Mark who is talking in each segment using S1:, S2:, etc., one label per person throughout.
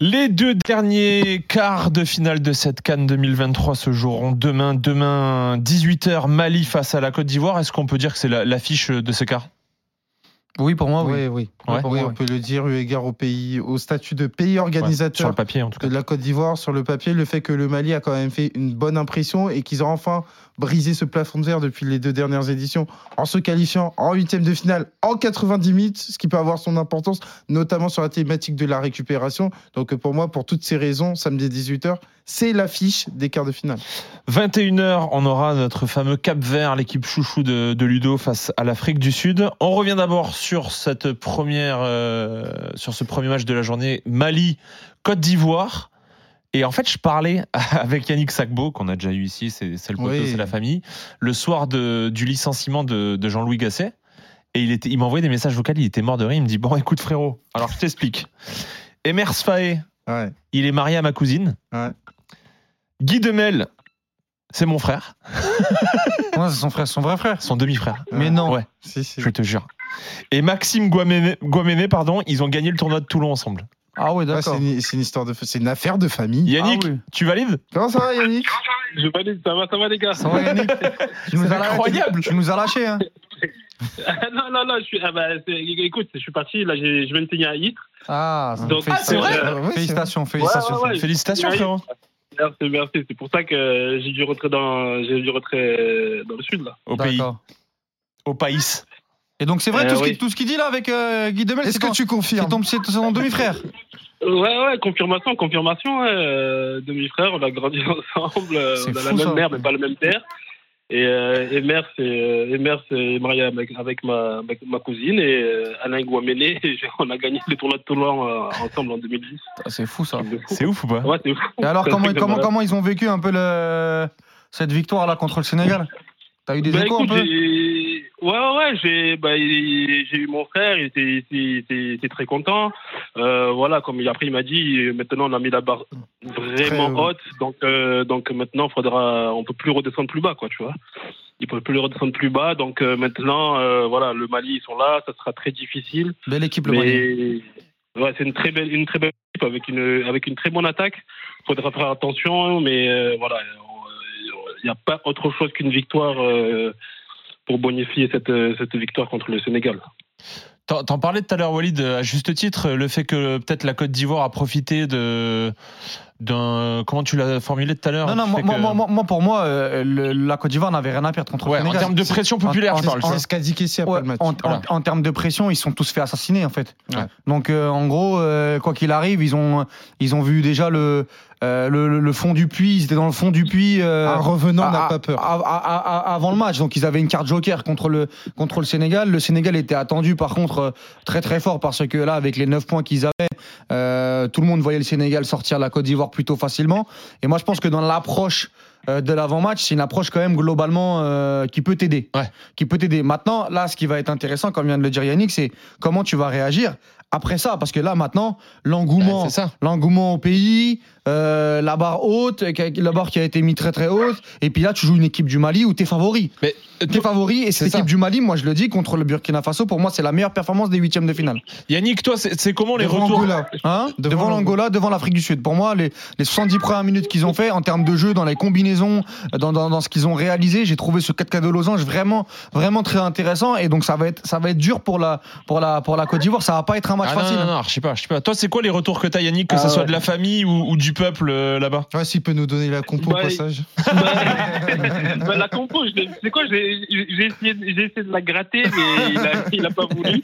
S1: Les deux derniers quarts de finale de cette Cannes 2023 se joueront demain. Demain, 18h, Mali face à la Côte d'Ivoire. Est-ce qu'on peut dire que c'est la- l'affiche de ce quart?
S2: Oui, pour moi, oui.
S3: Oui, oui.
S1: Ouais.
S3: Oui, on peut le dire, eu égard au pays, au statut de pays organisateur
S1: Sur le papier, en tout cas.
S3: de la Côte d'Ivoire sur le papier, le fait que le Mali a quand même fait une bonne impression et qu'ils ont enfin brisé ce plafond de verre depuis les deux dernières éditions en se qualifiant en huitième de finale en 90 minutes, ce qui peut avoir son importance, notamment sur la thématique de la récupération. Donc pour moi, pour toutes ces raisons, samedi 18h, c'est l'affiche des quarts de finale.
S1: 21h, on aura notre fameux Cap Vert, l'équipe chouchou de, de Ludo face à l'Afrique du Sud. On revient d'abord sur cette première, euh, sur ce premier match de la journée, Mali, Côte d'Ivoire. Et en fait, je parlais avec Yannick Sacbo, qu'on a déjà eu ici, c'est c'est le poteau,
S3: Oui.
S1: c'est la famille, le soir de- du licenciement de, de Jean-Louis Gasset. Et il, était, il m'a envoyé des messages vocaux, il était mort de rire. Il me dit Bon, écoute, frérot, alors je t'explique. Emers Faé,
S3: Ouais.
S1: il est marié à ma cousine.
S3: Ouais.
S1: Guy Demel, c'est mon frère,
S2: Ouais, c'est son frère, son vrai frère.
S1: son demi-frère.
S2: Mais non.
S1: Ouais,
S3: Si, si.
S1: je te jure. Et Maxime Guaméné, Guaméné, pardon, ils ont gagné le tournoi de Toulon ensemble.
S2: Ah
S3: Ouais, c'est
S2: d'accord.
S3: une, c'est une histoire de, c'est une affaire de famille.
S1: Yannick,
S2: Ah oui.
S1: tu valides?
S3: Comment ça va, Yannick?
S4: Je valide, ça va, ça va les gars.
S2: Ça va, Yannick? Tu nous as lâché-
S1: incroyable.
S2: Tu nous as lâché, hein
S4: non, non, non, je suis, ah bah, c'est- écoute, je suis parti, là, j'ai- je viens de signer à Ytre.
S2: Ah,
S4: Donc,
S1: Ah, c'est vrai
S4: euh,
S3: c'est
S2: Félicitations, félicitations.
S4: Ouais, ouais, ouais.
S1: Félicitations, frérot.
S4: Merci, merci. C'est pour ça que j'ai du retrait dans, j'ai retrait dans le sud, là.
S1: Au pays, au pays.
S2: Et donc, c'est vrai,
S4: Euh,
S2: tout, ce
S4: oui.
S2: tout ce qu'il dit là avec euh, Guy Demel,
S3: Est-ce
S2: c'est
S3: que
S2: ton-
S3: tu confirmes
S2: ton, c'est ton demi-frère
S4: Ouais, ouais, confirmation, confirmation. Ouais. euh, Demi-frère, on a grandi ensemble. euh,
S2: C'est
S4: On a
S2: fou,
S4: la même
S2: ça.
S4: mère, mais pas le même père. Et, euh, euh, et c'est marié avec, avec ma, avec ma cousine et euh, Alain Guaméné. On a gagné le tournoi de Toulon euh, ensemble en 2010.
S2: Ah, C'est fou ça.
S1: C'est ouf ou pas?
S4: Ouais, c'est fou.
S2: Et alors, comment, comment, comment ils ont vécu un peu le... cette victoire là contre le Sénégal? T'as eu des
S4: Bah,
S2: échos
S4: écoute,
S2: un peu
S4: Ouais, ouais, ouais, j'ai bah, il- j'ai eu mon frère, il était, il était, il il très content. Euh, voilà, comme il, après il m'a dit, maintenant on a mis la barre vraiment
S3: Très haut.
S4: haute, donc, euh, donc maintenant faudra, on peut plus redescendre plus bas, quoi, tu vois. Il peut plus redescendre plus bas, donc euh, maintenant, voilà, le Mali ils sont là, ça sera très difficile.
S2: Belle équipe le Mali.
S4: Ouais, c'est une très belle, une très belle équipe avec une, avec une très bonne attaque. Faudra faire attention, mais voilà, il n'y a pas autre chose qu'une victoire pour bonifier cette, euh, cette victoire contre le Sénégal.
S1: T'en parlais tout à l'heure, Walid, à juste titre, le fait que peut-être la Côte d'Ivoire a profité de d'un. Comment tu l'as formulé tout à l'heure?
S2: Non, non, moi,
S1: fait
S2: moi,
S1: que-
S2: moi, moi, moi, pour moi, euh, le- la Côte d'Ivoire n'avait rien à perdre contre
S1: Ouais,
S2: le
S1: en termes de pression populaire,
S2: en-
S1: je parle.
S3: C'est ce qu'a dit Kessie après
S2: Ouais,
S3: le match.
S2: en, en-
S1: Voilà.
S2: en termes de pression, ils sont tous fait assassiner en fait.
S3: Ouais.
S2: Donc euh, en gros, euh, quoi qu'il arrive, ils ont ils ont vu déjà le euh, le, fond du puits. Ils étaient dans le fond du puits. euh,
S3: Un revenant n'a pas peur.
S2: à- à- à- avant le match, donc ils avaient une carte joker contre le contre le Sénégal. Le Sénégal était attendu par contre très très fort parce que là, avec les 9 points qu'ils avaient, euh, tout le monde voyait le Sénégal sortir la Côte d'Ivoire plutôt facilement. Et moi, je pense que dans l'approche euh, de l'avant-match, c'est une approche quand même globalement euh, qui peut t'aider.
S1: Ouais.
S2: Qui peut t'aider. Maintenant, là, ce qui va être intéressant, comme vient de le dire Yannick, c'est comment tu vas réagir après ça, parce que là maintenant, l'engouement,
S1: Ouais,
S2: l'engouement au pays, euh, la barre haute, la barre qui a été mise très très haute, et puis là tu joues une équipe du Mali où t'es favori.
S1: Mais euh,
S2: T'es favori et
S1: c'est
S2: cette
S1: ça.
S2: équipe du Mali, moi je le dis, contre le Burkina Faso, pour moi c'est la meilleure performance des huitièmes de finale.
S1: Yannick, toi, c'est comment les
S3: Devant
S1: retours
S3: Angola.
S2: Hein
S3: Devant
S2: l'Angola, devant l'Afrique du Sud. Pour moi, les, les 70 premières minutes qu'ils ont fait en termes de jeu, dans les combinaisons, dans, dans, dans ce qu'ils ont réalisé, j'ai trouvé ce 4K de losange vraiment, vraiment très intéressant. Et donc ça va être, ça va être dur pour la, pour la, pour la Côte d'Ivoire. Ça va pas être un match
S1: Ah, non,
S2: facile.
S1: non, non, je sais pas, je sais pas. Toi, c'est quoi les retours que t'as, Yannick, que
S4: Ah,
S1: ce soit
S4: ouais.
S1: de la famille ou, ou du peuple euh, là-bas
S3: Ouais, s'il peut nous donner la compo
S4: Bah,
S3: au passage.
S4: Bah, bah, la compo, c'est quoi J'ai essayé, j'ai essayé de la gratter, mais il a, il a pas voulu.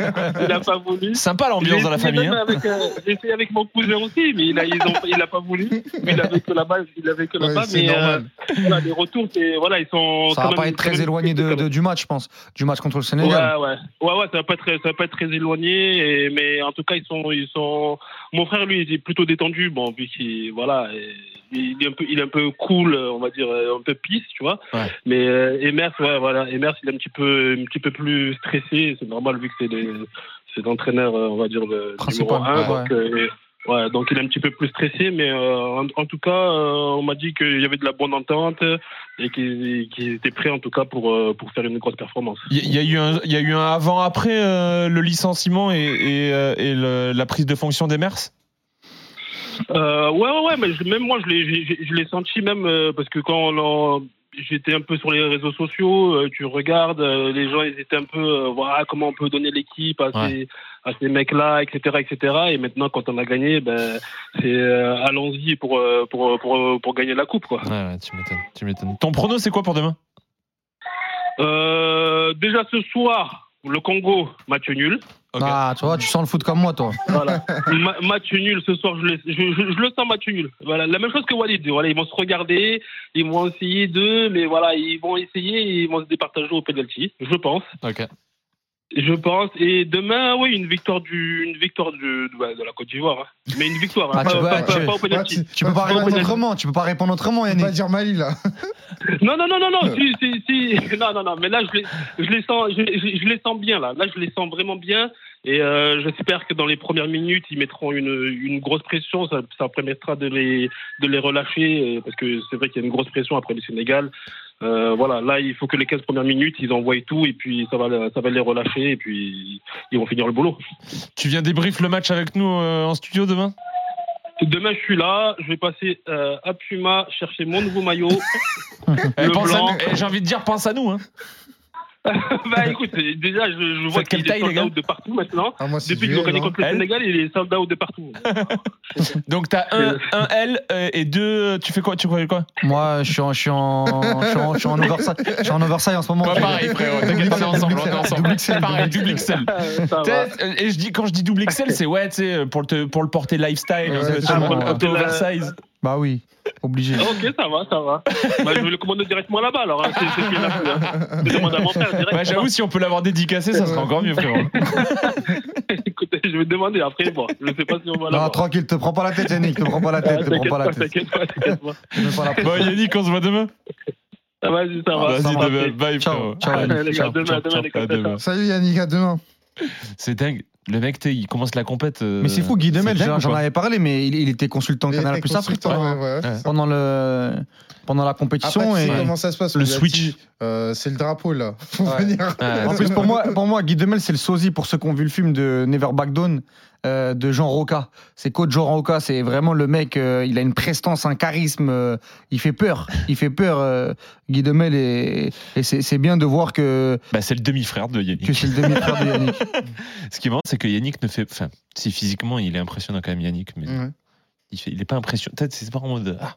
S4: Il a pas voulu.
S1: Sympa l'ambiance dans la famille. hein.
S4: Euh, j'ai essayé avec mon cousin aussi, mais il a, ils ont, il a pas voulu. Il avait que là-bas, il avait que
S3: Ouais,
S4: là-bas.
S3: c'est
S4: mais
S3: normal.
S4: euh, voilà, les retours, c'est voilà, ils sont.
S2: Ça
S4: quand
S2: va pas être très éloigné de, de- du match, je pense. Du match contre le
S4: Ouais,
S2: Sénégal.
S4: ouais, ouais, ouais, ça va pas être, ça va pas être très éloigné, et, mais en tout cas, ils sont, ils sont. Mon frère, lui, il est plutôt détendu, bon, vu qu'il, voilà, il est un peu, il est un peu cool, on va dire, un peu pisse, tu vois.
S1: Ouais.
S4: Mais euh, Emers, ouais, voilà, Emers, il est un petit peu, un petit peu plus stressé, c'est normal vu que c'est les- c'est l'entraîneur, euh, on va dire, le numéro un,
S2: ouais.
S4: donc. euh, Ouais, donc il est un petit peu plus stressé, mais euh, en, en tout cas, euh, on m'a dit qu'il y avait de la bonne entente et qu'ils étaient prêts en tout cas pour, euh, pour faire une grosse performance.
S1: Il y, a eu un, il y a eu un avant-après euh, le licenciement et, et, et le- la prise de fonction des mers?
S4: Euh, ouais, ouais, ouais, mais je- même moi, je l'ai, je, je l'ai senti même euh, parce que quand on- j'étais un peu sur les réseaux sociaux, euh, tu regardes, euh, les gens, ils étaient un peu, euh, voilà, comment on peut donner l'équipe à ces, à ces mecs-là, etc., etc. Et maintenant, quand on a gagné, ben, c'est allons-y pour, pour, pour, pour gagner la coupe, quoi.
S1: Ouais, ouais, tu m'étonnes, tu m'étonnes. Ton prono, c'est quoi pour demain?
S4: Euh, déjà ce soir, le Congo, match nul.
S2: Ah, tu vois, tu sens le foot comme moi, toi.
S4: Voilà. Ma- match nul ce soir, je, le- je, je- je le sens match nul. Voilà, la même chose que Walid. Voilà, ils vont se regarder, ils vont essayer de, mais voilà, ils vont essayer, et ils vont se départager au penalty, je pense.
S1: Ok.
S4: Je pense. Et demain, oui, une victoire du, une victoire du, de, la Côte d'Ivoire. hein. Mais une victoire, hein,
S2: Ah,
S4: pas,
S2: tu
S4: pas- pas-
S2: tu-
S4: pas au penalty.
S3: Ouais,
S2: Tu peux pas répondre autrement. Tu peux pas répondre autrement,
S3: On va
S2: Yannick.
S3: dire Mali là.
S4: Non, non, non, non, non, si, si, si. Non, non, non, mais là, je les, je les sens, je, je- je les sens bien, là. Là, je les sens vraiment bien. Et euh, j'espère que dans les premières minutes, ils mettront une, une grosse pression. Ça, ça permettra de les, de les relâcher, euh, parce que c'est vrai qu'il y a une grosse pression après le Sénégal. Euh, voilà, là, il faut que les 15 premières minutes, ils envoient tout, et puis ça va, ça va les relâcher, et puis ils vont finir le boulot.
S1: Tu viens débrief le match avec nous euh, en studio demain?
S4: Demain, je suis là. Je vais passer euh, à Puma chercher mon nouveau maillot.
S1: Eh. Eh, J'ai envie de dire, pense à nous. Hein.
S4: bah écoute, déjà, je, je vois qu'il est
S1: taille, les
S4: sold out de partout maintenant.
S3: Ah, moi,
S4: Depuis qu'ils ont
S3: L,
S4: gagné contre le Sénégal, il est sold out de partout.
S1: Donc t'as un, un L euh, et deux. Tu fais quoi Tu crois quoi?
S2: Moi, je suis en, je suis en, je suis en, je suis en oversize. Je suis en oversize en ce moment.
S1: Bah, Pareil, frérot. T'inquiète, on est ensemble. On est ensemble.
S2: Double XL,
S1: Pareil,
S2: double
S1: XL. Euh, Et je dis, quand je dis double XL, c'est ouais, tu sais, pour, le te- pour le porter lifestyle,
S3: ouais.
S1: un peu oversize.
S2: Bah oui, obligé.
S4: Ok, ça va, ça va. Bah, je vais le commander directement là-bas, alors. hein. C'est c'est ce qu'il a fait, hein. Je demande à mon frère direct.
S1: Bah, J'avoue, si on peut l'avoir dédicacé, ça serait encore mieux, frérot.
S4: Écoutez, je vais demander après. Bon, je sais pas si on va
S2: Non,
S4: l'avoir.
S2: tranquille, te prends pas la tête, Yannick. Te prends pas la tête.
S4: Ah,
S2: Te prends pas la
S4: T'inquiète
S2: tête.
S4: pas, t'inquiète pas, t'inquiète pas.
S1: Bon, Yannick, on se voit demain.
S4: Ah, Vas-y, ça va.
S1: Vas-y,
S4: ça va.
S1: demain. Bye,
S2: Ciao,
S1: frérot.
S2: ciao,
S4: Ah,
S2: Yannick.
S3: Salut Yannick, à demain.
S1: C'est dingue. Le mec, il commence la compète. euh,
S2: Mais c'est fou, Guy Demel, j'en avais parlé, mais il, il était consultant
S3: Il
S2: Canal
S3: était
S2: Plus
S3: consultant,
S2: pendant,
S3: ouais,
S2: pendant le pendant la
S3: Après,
S2: compétition.
S3: tu sais
S2: et...
S3: comment ça se passe
S1: Le switch.
S3: euh, c'est le drapeau là. Faut
S2: Ouais.
S3: venir.
S1: Ouais.
S2: En plus, pour moi, pour moi, Guy Demel, c'est le sosie pour ceux qui ont vu le film de Never Back Down euh, de Jean Roca. C'est coach Jean Roca, c'est vraiment le mec. euh, il a une prestance, un charisme. euh, il fait peur. Il fait peur, Guy Demel, et, et c'est bien de voir que,
S1: Bah, c'est le demi-frère de Yannick.
S2: que c'est le demi-frère de Yannick.
S1: Ce qui est marrant, c'est que Yannick ne fait. Enfin, si physiquement, il est impressionnant quand même, Yannick, mais
S3: Ouais.
S1: il, fait, il est pas impressionnant. Peut-être c'est pas en mode. Ah.